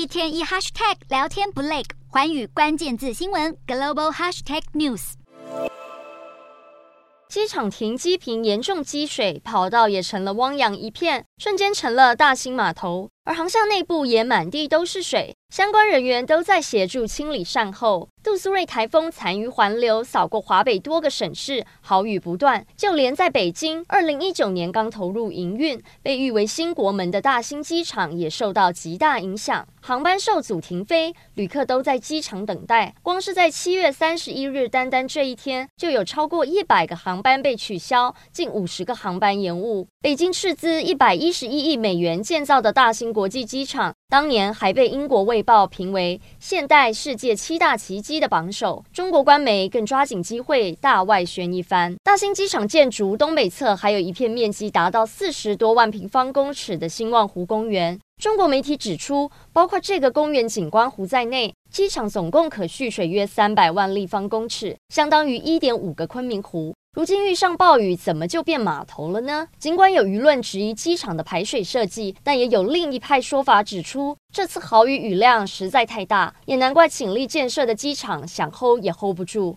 一天一 hashtag 聊天不累，环宇关键字新闻 global hashtag news。机场停机坪严重积水，跑道也成了汪洋一片，瞬间成了大型码头，而航厦内部也满地都是水。相关人员都在协助清理善后。杜苏芮台风残余环流扫过华北多个省市，豪雨不断。就连在北京，二零一九年刚投入营运、被誉为新国门的大兴机场也受到极大影响，航班受阻停飞，旅客都在机场等待。光是在七月三十一日，单单这一天就有超过一百个航班被取消，近五十个航班延误。北京斥资一百一十一亿美元建造的大兴国际机场，当年还被英国卫报评为现代世界七大奇迹的榜首。中国官媒更抓紧机会大外宣一番。大兴机场建筑东北侧还有一片面积达到四十多万平方公尺的兴旺湖公园。中国媒体指出，包括这个公园景观湖在内，机场总共可蓄水约三百万立方公尺，相当于一点五个昆明湖。如今遇上暴雨，怎么就变码头了呢？尽管有舆论质疑机场的排水设计，但也有另一派说法指出，这次豪雨雨量实在太大，也难怪倾力建设的机场想 hold 也 hold 不住。